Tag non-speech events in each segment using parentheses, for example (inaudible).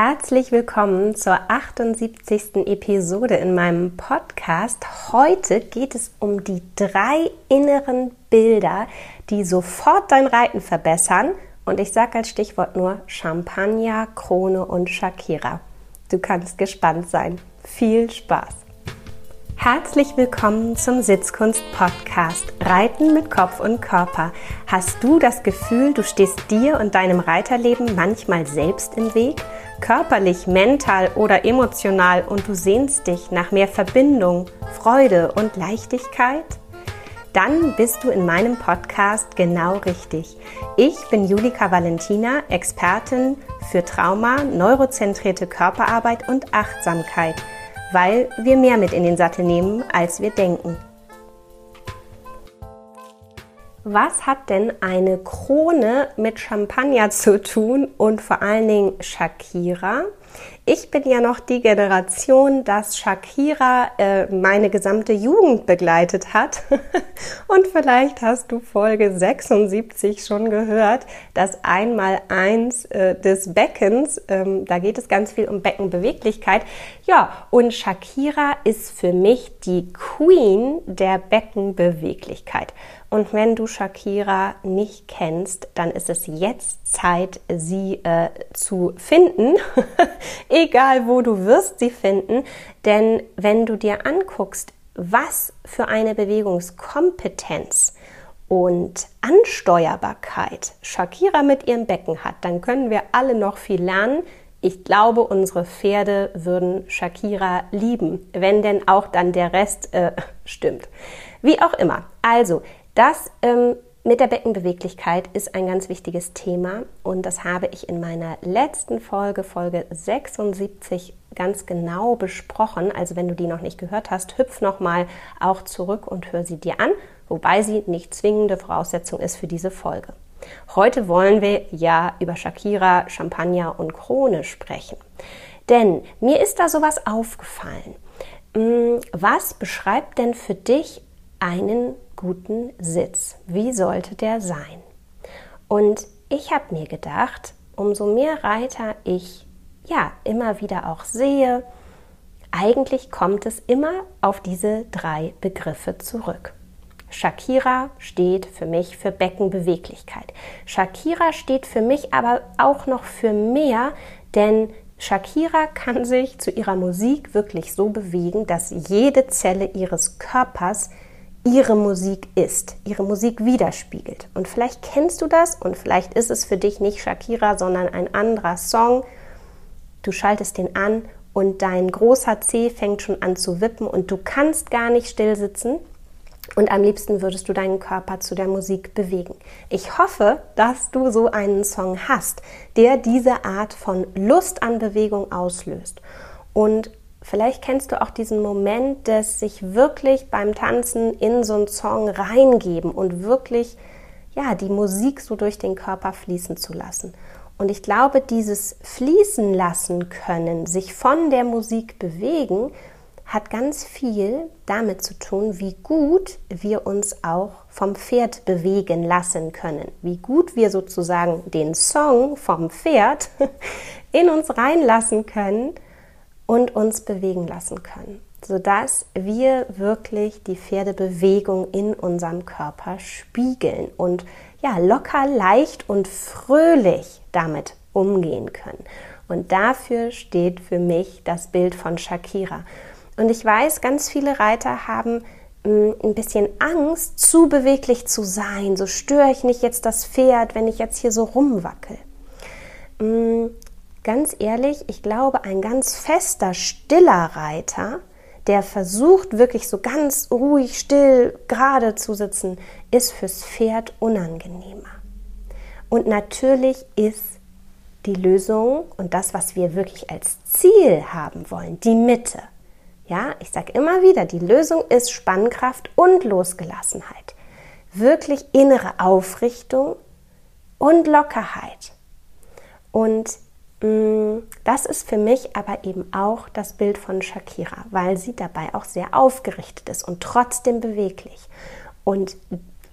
Herzlich willkommen zur 78. Episode in meinem Podcast. Heute geht es um die drei inneren Bilder, die sofort dein Reiten verbessern. Und ich sage als Stichwort nur Champagner, Krone und Shakira. Du kannst gespannt sein. Viel Spaß! Herzlich willkommen zum Sitzkunst-Podcast Reiten mit Kopf und Körper. Hast du das Gefühl, du stehst dir und deinem Reiterleben manchmal selbst im Weg? Körperlich, mental oder emotional und du sehnst dich nach mehr Verbindung, Freude und Leichtigkeit? Dann bist du in meinem Podcast genau richtig. Ich bin Julika Valentina, Expertin für Trauma, neurozentrierte Körperarbeit und Achtsamkeit – weil wir mehr mit in den Sattel nehmen, als wir denken. Was hat denn eine Krone mit Champagner zu tun und vor allen Dingen Shakira? Ich bin ja noch die Generation, dass Shakira äh, meine gesamte Jugend begleitet hat. (laughs) Und vielleicht hast du Folge 76 schon gehört, das Einmaleins äh, des Beckens. Ähm, da geht es ganz viel um Beckenbeweglichkeit. Ja, und Shakira ist für mich die Queen der Beckenbeweglichkeit. Und wenn du Shakira nicht kennst, dann ist es jetzt Zeit, sie äh, zu finden. (laughs) Egal wo du wirst sie finden. Denn wenn du dir anguckst, was für eine Bewegungskompetenz und Ansteuerbarkeit Shakira mit ihrem Becken hat, dann können wir alle noch viel lernen. Ich glaube, unsere Pferde würden Shakira lieben, wenn denn auch dann der Rest äh, stimmt. Wie auch immer. Also, das ähm, mit der Beckenbeweglichkeit ist ein ganz wichtiges Thema und das habe ich in meiner letzten Folge, Folge 76, ganz genau besprochen. Also wenn du die noch nicht gehört hast, hüpf nochmal auch zurück und hör sie dir an, wobei sie nicht zwingende Voraussetzung ist für diese Folge. Heute wollen wir ja über Shakira, Champagner und Krone sprechen. Denn mir ist da sowas aufgefallen. Hm, was beschreibt denn für dich einen guten Sitz. Wie sollte der sein? Und ich habe mir gedacht, umso mehr Reiter ich ja immer wieder auch sehe, eigentlich kommt es immer auf diese drei Begriffe zurück. Shakira steht für mich für Beckenbeweglichkeit. Shakira steht für mich aber auch noch für mehr, denn Shakira kann sich zu ihrer Musik wirklich so bewegen, dass jede Zelle ihres Körpers ihre Musik ist, ihre Musik widerspiegelt. Und vielleicht kennst du das und vielleicht ist es für dich nicht Shakira, sondern ein anderer Song. Du schaltest den an und dein großer C fängt schon an zu wippen und du kannst gar nicht still sitzen. Und am liebsten würdest du deinen Körper zu der Musik bewegen. Ich hoffe, dass du so einen Song hast, der diese Art von Lust an Bewegung auslöst. Und Vielleicht kennst du auch diesen Moment des sich wirklich beim Tanzen in so einen Song reingeben und wirklich ja, die Musik so durch den Körper fließen zu lassen. Und ich glaube, dieses fließen lassen können, sich von der Musik bewegen, hat ganz viel damit zu tun, wie gut wir uns auch vom Pferd bewegen lassen können, wie gut wir sozusagen den Song vom Pferd (laughs) in uns reinlassen können und uns bewegen lassen können, sodass wir wirklich die Pferdebewegung in unserem Körper spiegeln und ja, locker, leicht und fröhlich damit umgehen können. Und dafür steht für mich das Bild von Shakira. Und ich weiß, ganz viele Reiter haben mm, ein bisschen Angst, zu beweglich zu sein. So störe ich nicht jetzt das Pferd, wenn ich jetzt hier so rumwackel. Ganz ehrlich, ich glaube, ein ganz fester, stiller Reiter, der versucht wirklich so ganz ruhig, still, gerade zu sitzen, ist fürs Pferd unangenehmer. Und natürlich ist die Lösung und das, was wir wirklich als Ziel haben wollen, die Mitte. Ja, ich sage immer wieder, die Lösung ist Spannkraft und Losgelassenheit. Wirklich innere Aufrichtung und Lockerheit. Und das ist für mich aber eben auch das Bild von Shakira, weil sie dabei auch sehr aufgerichtet ist und trotzdem beweglich. Und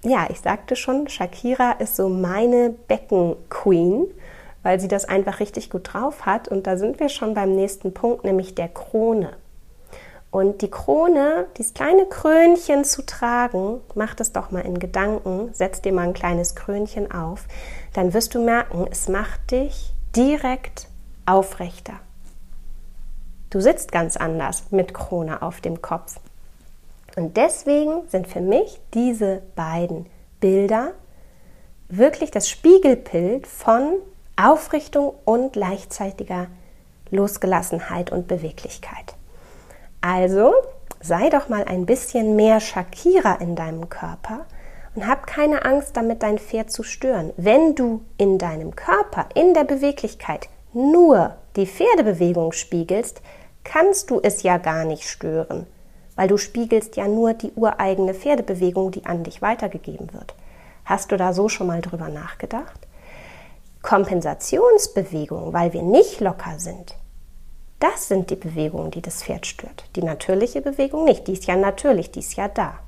ja, ich sagte schon, Shakira ist so meine Becken-Queen, weil sie das einfach richtig gut drauf hat. Und da sind wir schon beim nächsten Punkt, nämlich der Krone. Und die Krone, dieses kleine Krönchen zu tragen, mach das doch mal in Gedanken, setz dir mal ein kleines Krönchen auf, dann wirst du merken, es macht dich direkt aufrechter. Du sitzt ganz anders mit Krone auf dem Kopf. Und deswegen sind für mich diese beiden Bilder wirklich das Spiegelbild von Aufrichtung und gleichzeitiger Losgelassenheit und Beweglichkeit. Also sei doch mal ein bisschen mehr Shakira in deinem Körper und hab keine Angst damit, dein Pferd zu stören. Wenn du in deinem Körper, in der Beweglichkeit nur die Pferdebewegung spiegelst, kannst du es ja gar nicht stören, weil du spiegelst ja nur die ureigene Pferdebewegung, die an dich weitergegeben wird. Hast du da so schon mal drüber nachgedacht? Kompensationsbewegung, weil wir nicht locker sind, das sind die Bewegungen, die das Pferd stört. Die natürliche Bewegung nicht. Die ist ja natürlich, die ist ja da.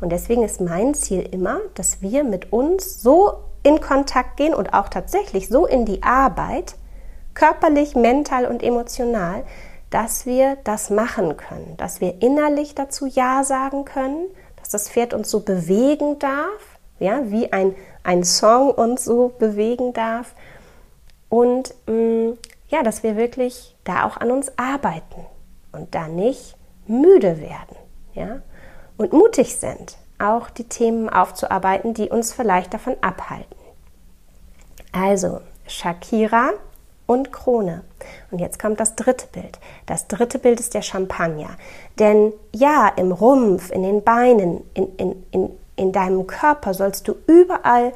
Und deswegen ist mein Ziel immer, dass wir mit uns so in Kontakt gehen und auch tatsächlich so in die Arbeit, körperlich, mental und emotional, dass wir das machen können, dass wir innerlich dazu Ja sagen können, dass das Pferd uns so bewegen darf, ja, wie ein, ein Song uns so bewegen darf. Und mh, mm, ja, dass wir wirklich da auch an uns arbeiten und da nicht müde werden, ja, und mutig sind, auch die Themen aufzuarbeiten, die uns vielleicht davon abhalten. Also Shakira und Krone. Und jetzt kommt das dritte Bild. Das dritte Bild ist der Champagner. Denn ja, im Rumpf, in den Beinen, in, in, in, in deinem Körper sollst du überall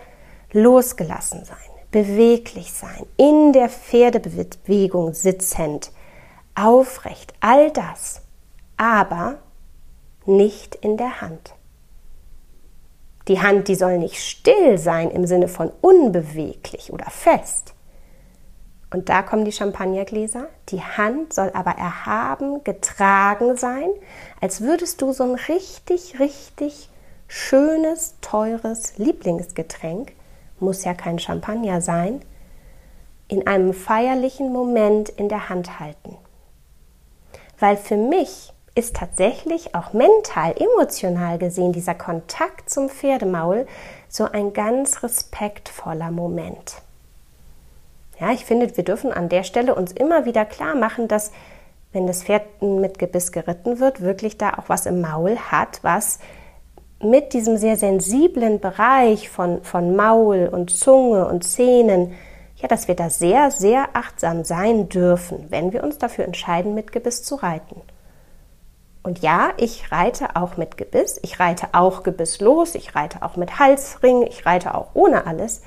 losgelassen sein beweglich sein, in der Pferdebewegung sitzend, aufrecht, all das, aber nicht in der Hand. Die Hand, die soll nicht still sein im Sinne von unbeweglich oder fest. Und da kommen die Champagnergläser. Die Hand soll aber erhaben, getragen sein, als würdest du so ein richtig, richtig schönes, teures Lieblingsgetränk muss ja kein Champagner sein, in einem feierlichen Moment in der Hand halten. Weil für mich ist tatsächlich auch mental, emotional gesehen dieser Kontakt zum Pferdemaul so ein ganz respektvoller Moment. Ja, ich finde, wir dürfen an der Stelle uns immer wieder klar machen, dass wenn das Pferd mit Gebiss geritten wird, wirklich da auch was im Maul hat, was mit diesem sehr sensiblen Bereich von, von Maul und Zunge und Zähnen, ja, dass wir da sehr, sehr achtsam sein dürfen, wenn wir uns dafür entscheiden, mit Gebiss zu reiten. Und ja, ich reite auch mit Gebiss, ich reite auch Gebiss los, ich reite auch mit Halsring, ich reite auch ohne alles.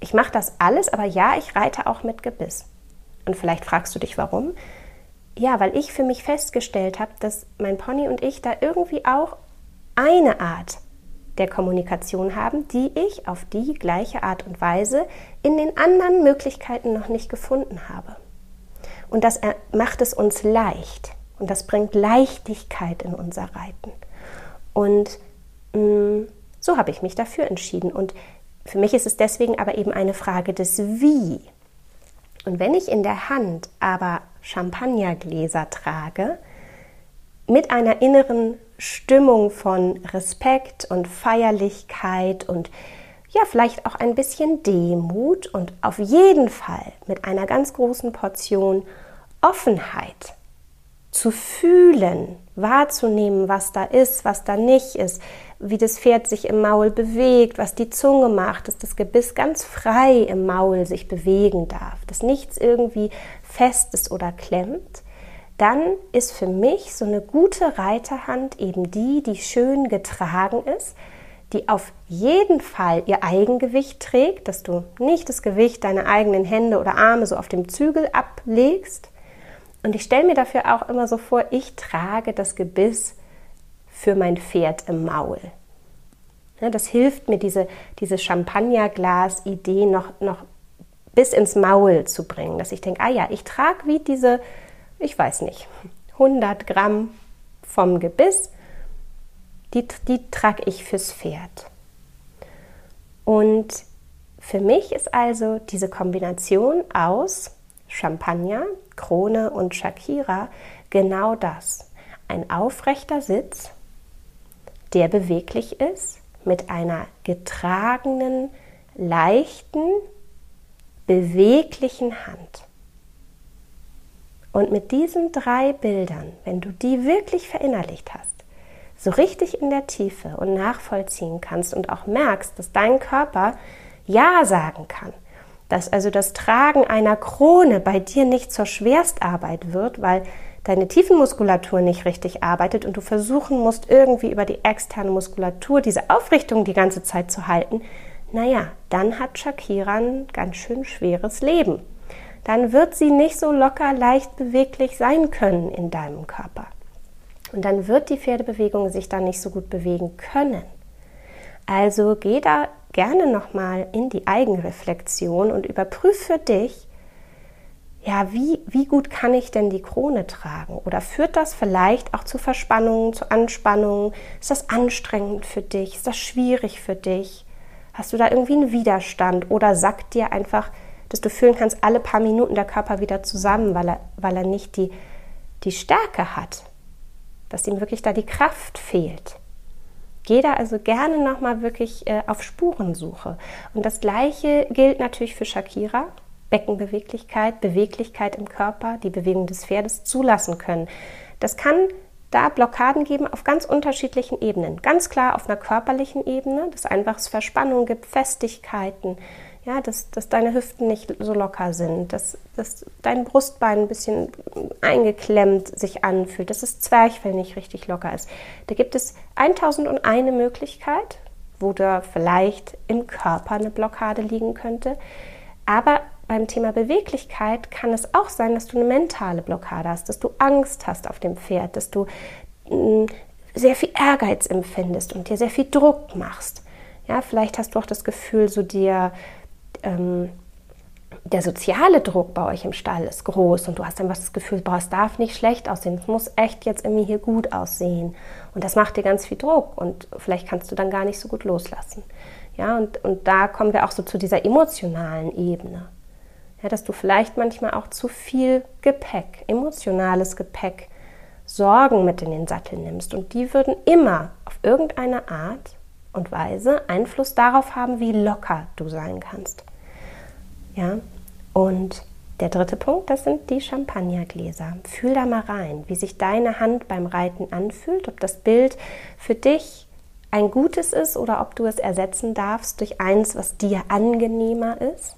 Ich mache das alles, aber ja, ich reite auch mit Gebiss. Und vielleicht fragst du dich, warum? Ja, weil ich für mich festgestellt habe, dass mein Pony und ich da irgendwie auch eine Art der Kommunikation haben, die ich auf die gleiche Art und Weise in den anderen Möglichkeiten noch nicht gefunden habe. Und das macht es uns leicht und das bringt Leichtigkeit in unser Reiten. Und mh, mm, so habe ich mich dafür entschieden. Und für mich ist es deswegen aber eben eine Frage des Wie. Und wenn ich in der Hand aber Champagnergläser trage, mit einer inneren Stimmung von Respekt und Feierlichkeit und ja, vielleicht auch ein bisschen Demut und auf jeden Fall mit einer ganz großen Portion Offenheit zu fühlen, wahrzunehmen, was da ist, was da nicht ist, wie das Pferd sich im Maul bewegt, was die Zunge macht, dass das Gebiss ganz frei im Maul sich bewegen darf, dass nichts irgendwie fest ist oder klemmt dann ist für mich so eine gute Reiterhand eben die, die schön getragen ist, die auf jeden Fall ihr Eigengewicht trägt, dass du nicht das Gewicht deiner eigenen Hände oder Arme so auf dem Zügel ablegst. Und ich stelle mir dafür auch immer so vor, ich trage das Gebiss für mein Pferd im Maul. das hilft mir, diese, diese Champagnerglas-Idee noch, noch bis ins Maul zu bringen, dass ich denke, ah ja, ich trage wie diese ich weiß nicht, 100 Gramm vom Gebiss, die, die trage ich fürs Pferd. Und für mich ist also diese Kombination aus Champagner, Krone und Shakira genau das. Ein aufrechter Sitz, der beweglich ist, mit einer getragenen, leichten, beweglichen Hand. Und mit diesen drei Bildern, wenn du die wirklich verinnerlicht hast, so richtig in der Tiefe und nachvollziehen kannst und auch merkst, dass dein Körper Ja sagen kann, dass also das Tragen einer Krone bei dir nicht zur Schwerstarbeit wird, weil deine Tiefenmuskulatur nicht richtig arbeitet und du versuchen musst, irgendwie über die externe Muskulatur diese Aufrichtung die ganze Zeit zu halten, naja, dann hat Shakira ein ganz schön schweres Leben. Dann wird sie nicht so locker, leicht beweglich sein können in deinem Körper. Und dann wird die Pferdebewegung sich dann nicht so gut bewegen können. Also geh da gerne nochmal in die Eigenreflexion und überprüf für dich, ja, wie, wie gut kann ich denn die Krone tragen? Oder führt das vielleicht auch zu Verspannungen, zu Anspannungen? Ist das anstrengend für dich? Ist das schwierig für dich? Hast du da irgendwie einen Widerstand? Oder sagt dir einfach, dass du fühlen kannst, alle paar Minuten der Körper wieder zusammen, weil er, weil er nicht die, die Stärke hat, dass ihm wirklich da die Kraft fehlt. Geh da also gerne nochmal wirklich äh, auf Spurensuche. Und das Gleiche gilt natürlich für Shakira. Beckenbeweglichkeit, Beweglichkeit im Körper, die Bewegung des Pferdes zulassen können. Das kann da Blockaden geben auf ganz unterschiedlichen Ebenen. Ganz klar auf einer körperlichen Ebene, dass einfach es Verspannungen gibt, Festigkeiten, ja, dass, dass deine Hüften nicht so locker sind, dass, dass dein Brustbein ein bisschen eingeklemmt sich anfühlt, dass das Zwerchfell nicht richtig locker ist. Da gibt es 1001 Möglichkeit, wo da vielleicht im Körper eine Blockade liegen könnte. Aber beim Thema Beweglichkeit kann es auch sein, dass du eine mentale Blockade hast, dass du Angst hast auf dem Pferd, dass du mm, sehr viel Ehrgeiz empfindest und dir sehr viel Druck machst. Ja, vielleicht hast du auch das Gefühl, so dir ähm, der soziale Druck bei euch im Stall ist groß und du hast einfach das Gefühl, boah, es darf nicht schlecht aussehen, es muss echt jetzt irgendwie hier gut aussehen. Und das macht dir ganz viel Druck und vielleicht kannst du dann gar nicht so gut loslassen. Ja, und, und da kommen wir auch so zu dieser emotionalen Ebene. Ja, dass du vielleicht manchmal auch zu viel Gepäck, emotionales Gepäck, Sorgen mit in den Sattel nimmst. Und die würden immer auf irgendeine Art und Weise Einfluss darauf haben, wie locker du sein kannst. Ja, und der dritte Punkt, das sind die Champagnergläser. Fühl da mal rein, wie sich deine Hand beim Reiten anfühlt, ob das Bild für dich ein gutes ist oder ob du es ersetzen darfst durch eins, was dir angenehmer ist.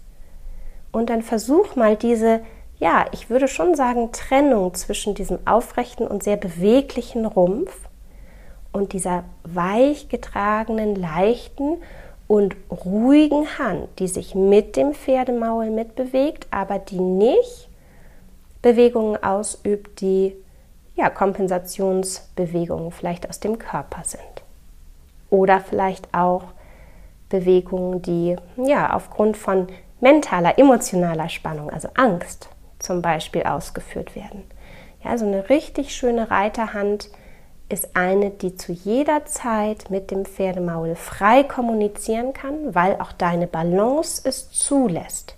Und dann versuch mal diese, ja, ich würde schon sagen, Trennung zwischen diesem aufrechten und sehr beweglichen Rumpf und dieser weich getragenen, leichten und ruhigen Hand, die sich mit dem Pferdemaul mitbewegt, aber die nicht Bewegungen ausübt, die ja, Kompensationsbewegungen vielleicht aus dem Körper sind. Oder vielleicht auch Bewegungen, die ja aufgrund von mentaler, emotionaler Spannung, also Angst zum Beispiel, ausgeführt werden. Ja, so eine richtig schöne Reiterhand ist eine, die zu jeder Zeit mit dem Pferdemaul frei kommunizieren kann, weil auch deine Balance es zulässt.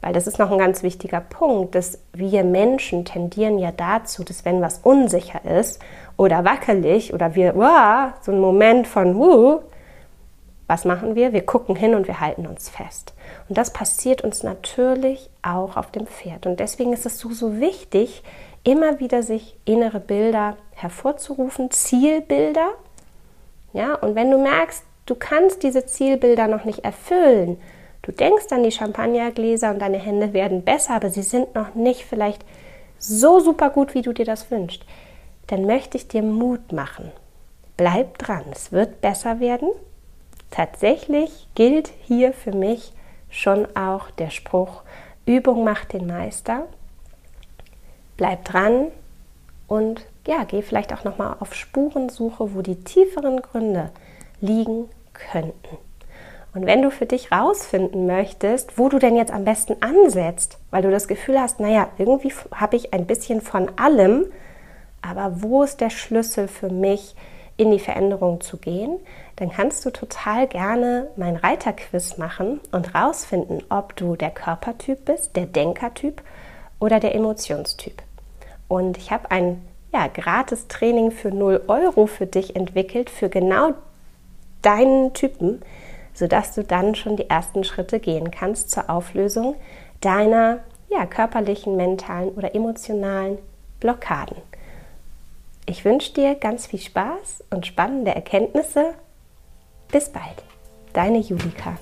Weil das ist noch ein ganz wichtiger Punkt, dass wir Menschen tendieren ja dazu, dass wenn was unsicher ist oder wackelig oder wir, wow, so ein Moment von, wuh, was machen wir? Wir gucken hin und wir halten uns fest. Und das passiert uns natürlich auch auf dem Pferd. Und deswegen ist es so, so wichtig, immer wieder sich innere Bilder hervorzurufen, Zielbilder. Ja, und wenn du merkst, du kannst diese Zielbilder noch nicht erfüllen, du denkst an die Champagnergläser und deine Hände werden besser, aber sie sind noch nicht vielleicht so super gut, wie du dir das wünschst, dann möchte ich dir Mut machen. Bleib dran, es wird besser werden. Tatsächlich gilt hier für mich schon auch der Spruch, Übung macht den Meister bleib dran und ja, geh vielleicht auch nochmal auf Spurensuche, wo die tieferen Gründe liegen könnten. Und wenn du für dich rausfinden möchtest, wo du denn jetzt am besten ansetzt, weil du das Gefühl hast, naja, irgendwie habe ich ein bisschen von allem, aber wo ist der Schlüssel für mich in die Veränderung zu gehen, dann kannst du total gerne mein Reiterquiz machen und rausfinden, ob du der Körpertyp bist, der Denkertyp oder der Emotionstyp. Und ich habe ein ja, gratis Training für 0 Euro für dich entwickelt, für genau deinen Typen, sodass du dann schon die ersten Schritte gehen kannst zur Auflösung deiner ja, körperlichen, mentalen oder emotionalen Blockaden. Ich wünsche dir ganz viel Spaß und spannende Erkenntnisse. Bis bald, deine Julika.